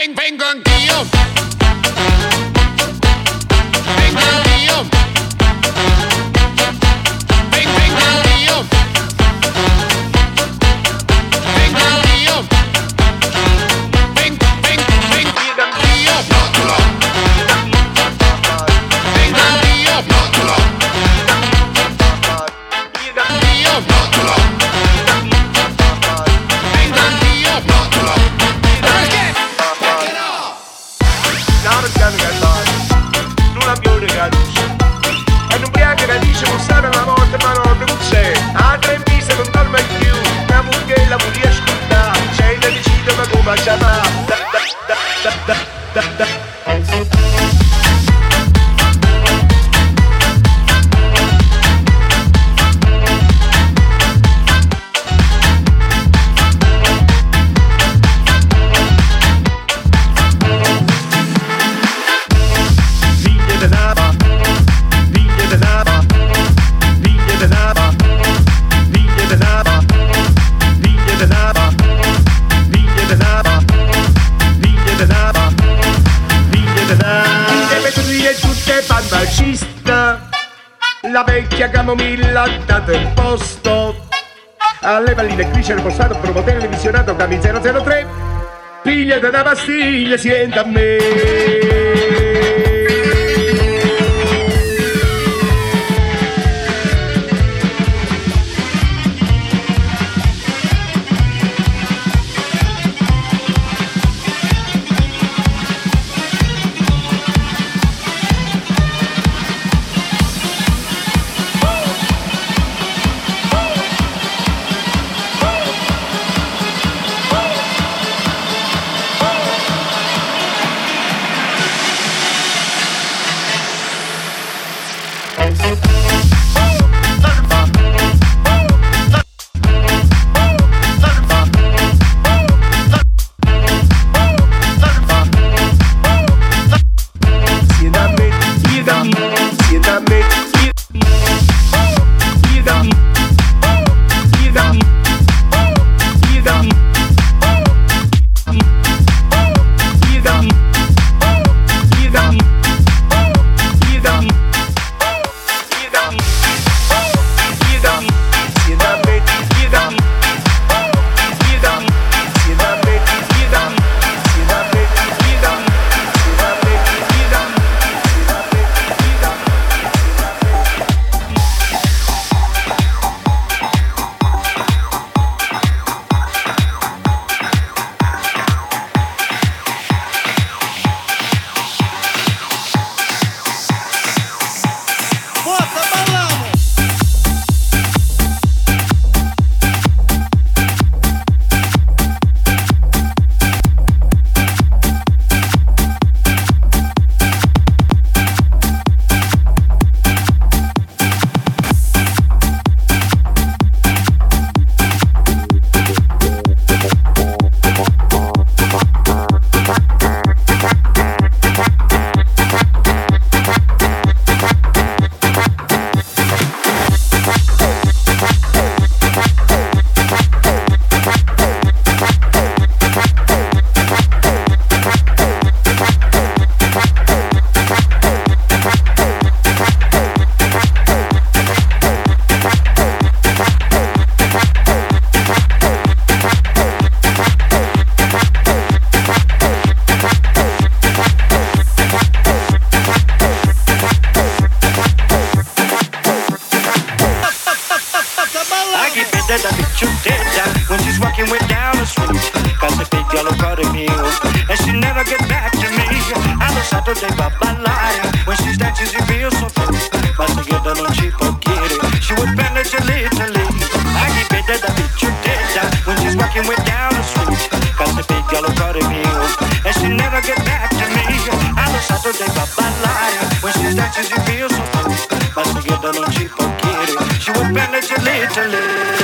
vengan, vengan, tío. direttrice del postato, promotore revisionato, dammi 003, pigliate da pastiglie, sienta a me. Never get back to me. I lo Saturday by ballare. When she dances, you feel so free. Che da non ci può chiedere. She would it to Italy. I keep it that I beat you dead. When she's walking way down the street. Got the big yellow Cardi mule. And she never get back to me. I lo Saturday by ballare. When she dances, you feel so free. Che da non ci può chiedere. She would bend it to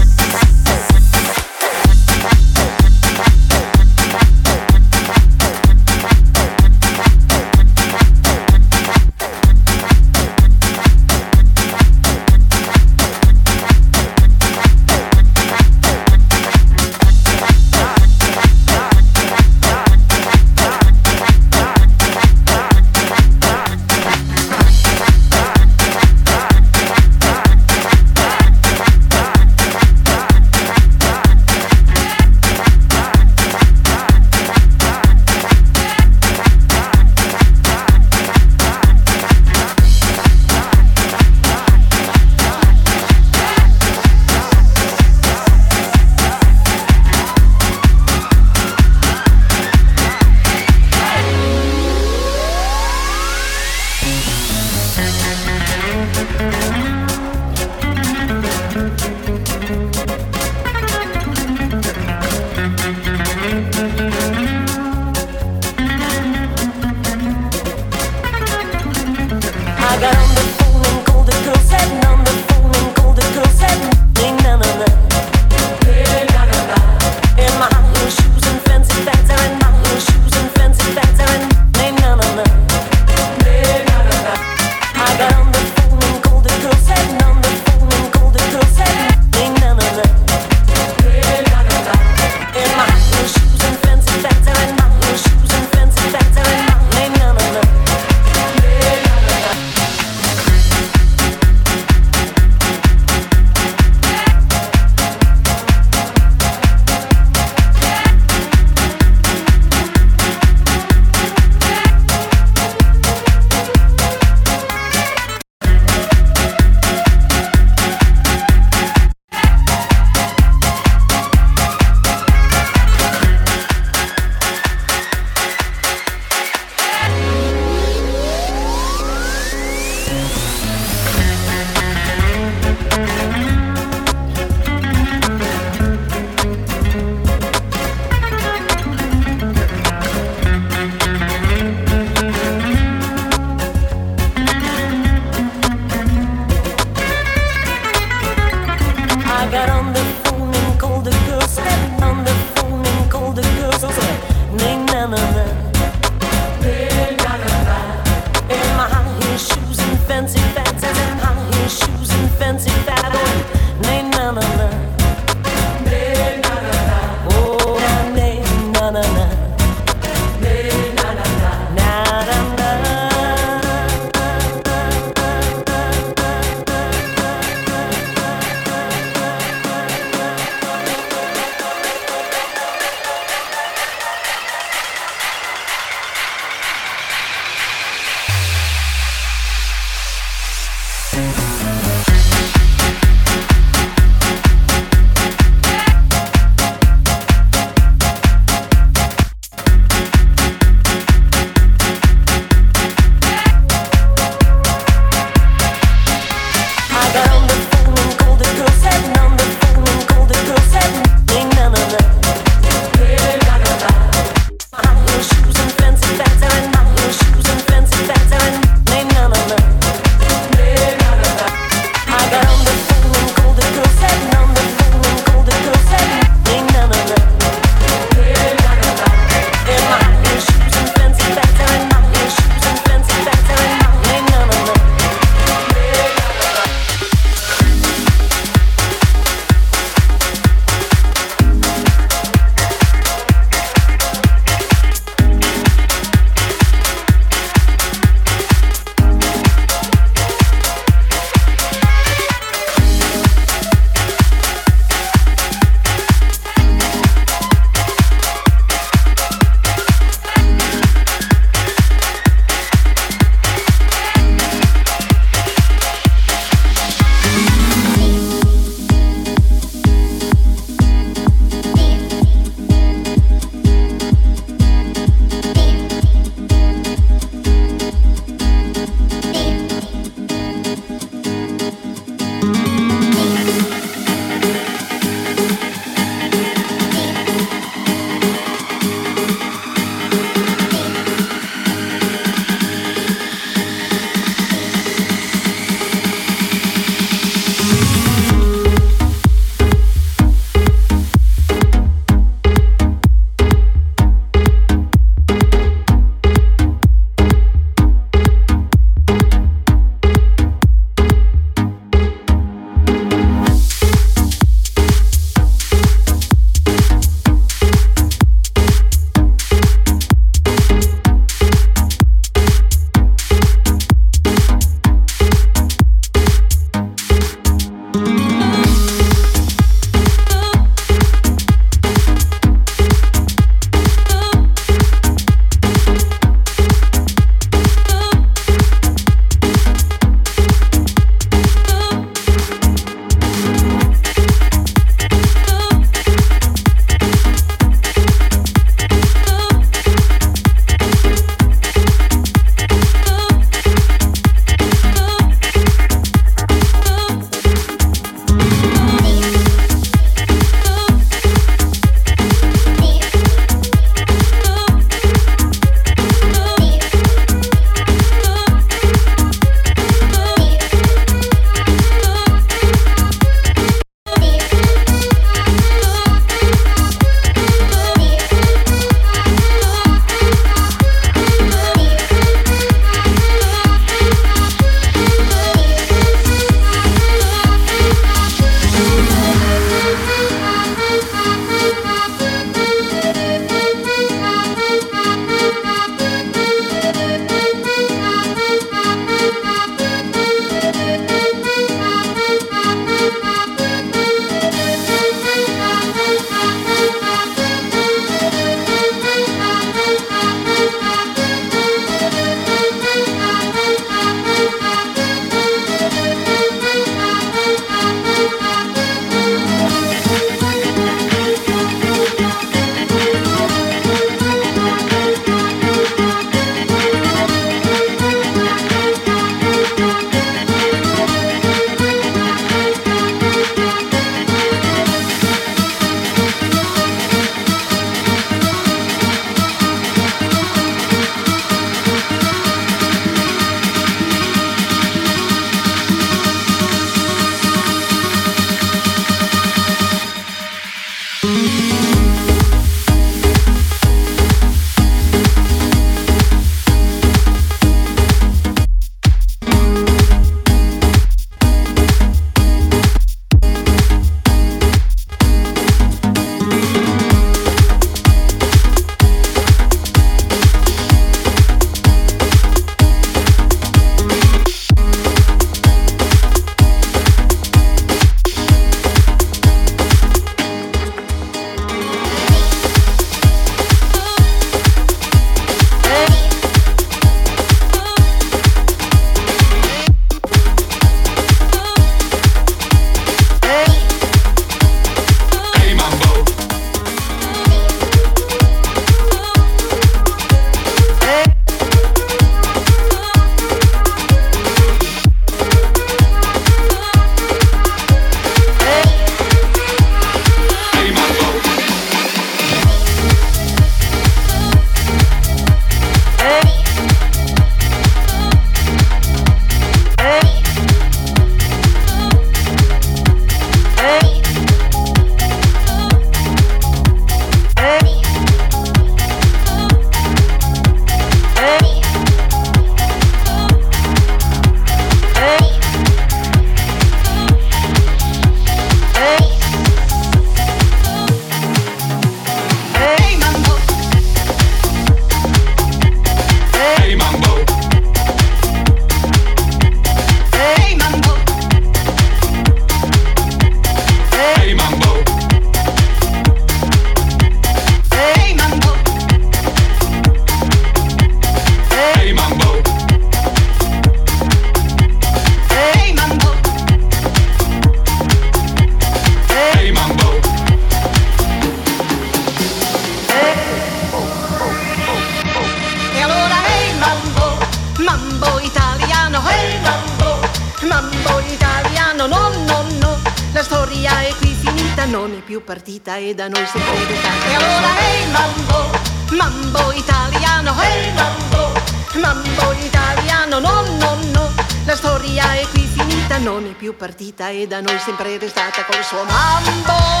partita e da noi sempre restata col suo mambo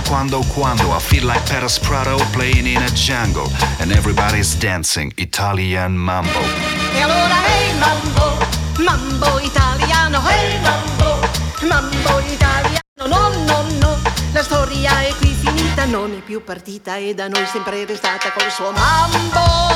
quando quando I feel like Paris Prado playing in a jungle. And everybody's dancing Italian mambo. E allora hey mambo, mambo italiano, hey mambo, mambo italiano, no no no, la storia è qui finita, non è più partita. E da noi sempre restata col suo mambo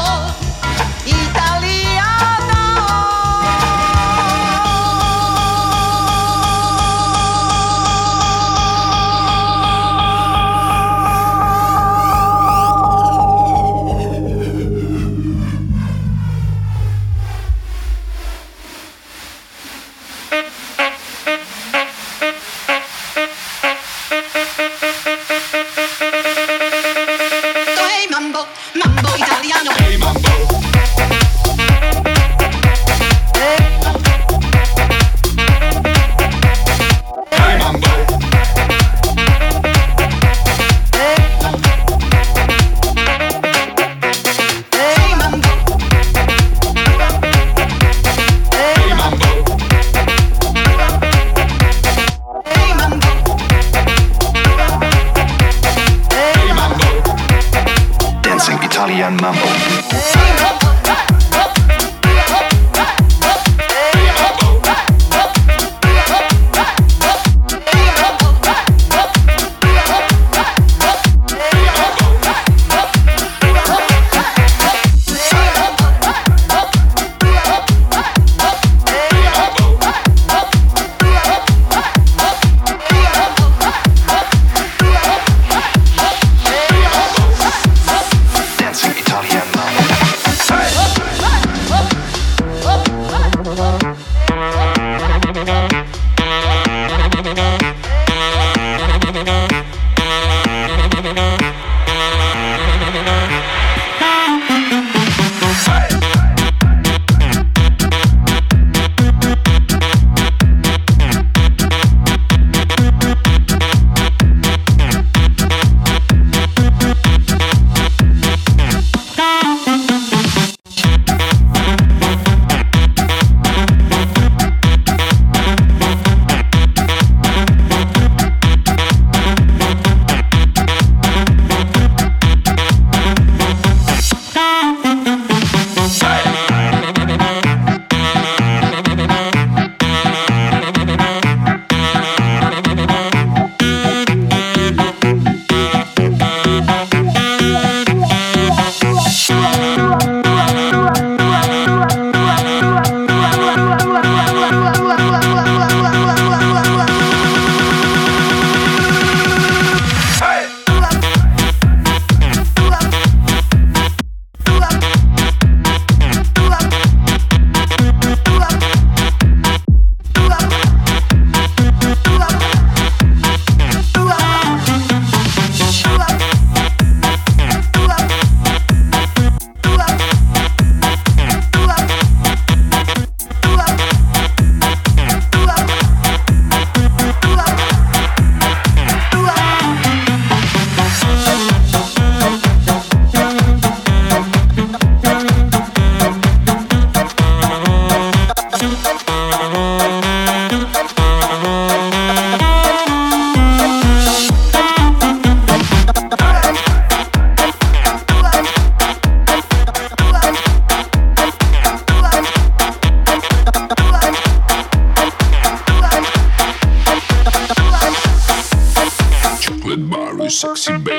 sexy baby.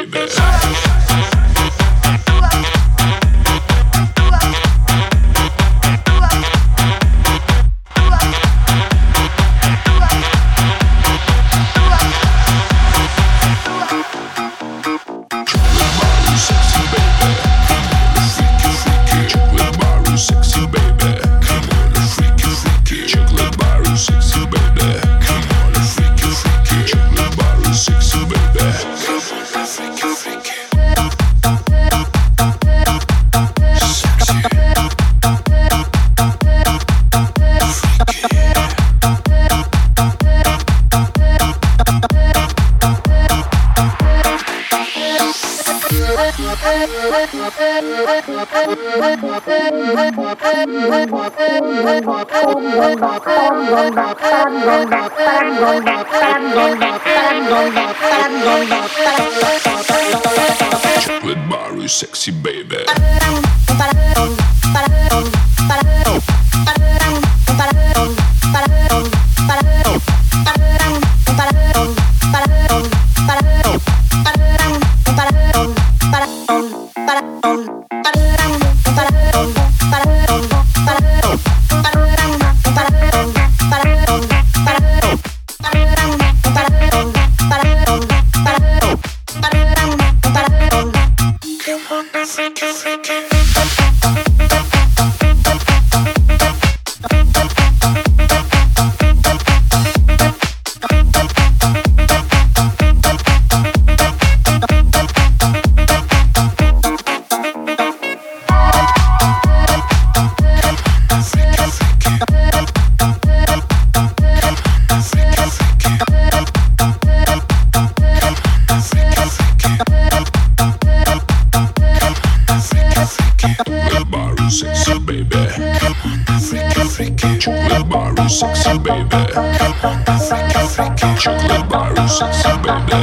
Chocolate bar sexy baby.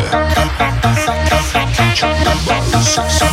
Chocolate bar sexy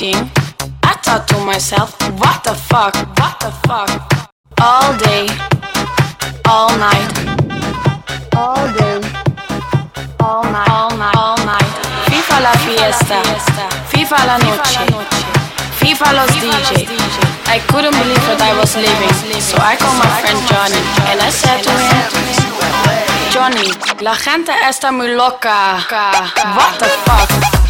people I thought to myself, what the fuck, what the fuck? All day, all night, all day, all night, all night, all night. FIFA la fiesta, FIFA la noche, FIFA los DJ. I couldn't believe that I was leaving, so I called my friend Johnny and I said to him, Johnny, la gente está muy loca. What the fuck?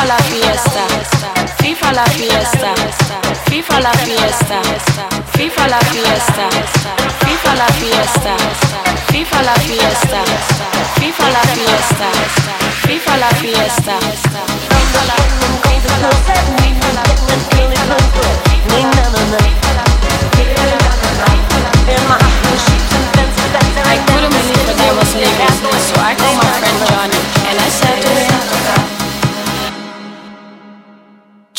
FIFA la fiesta, FIFA la fiesta, FIFA la fiesta, FIFA la fiesta, FIFA la fiesta, FIFA la fiesta, FIFA la fiesta, FIFA la fiesta. I couldn't believe that I was leaving, so I called my friend Johnny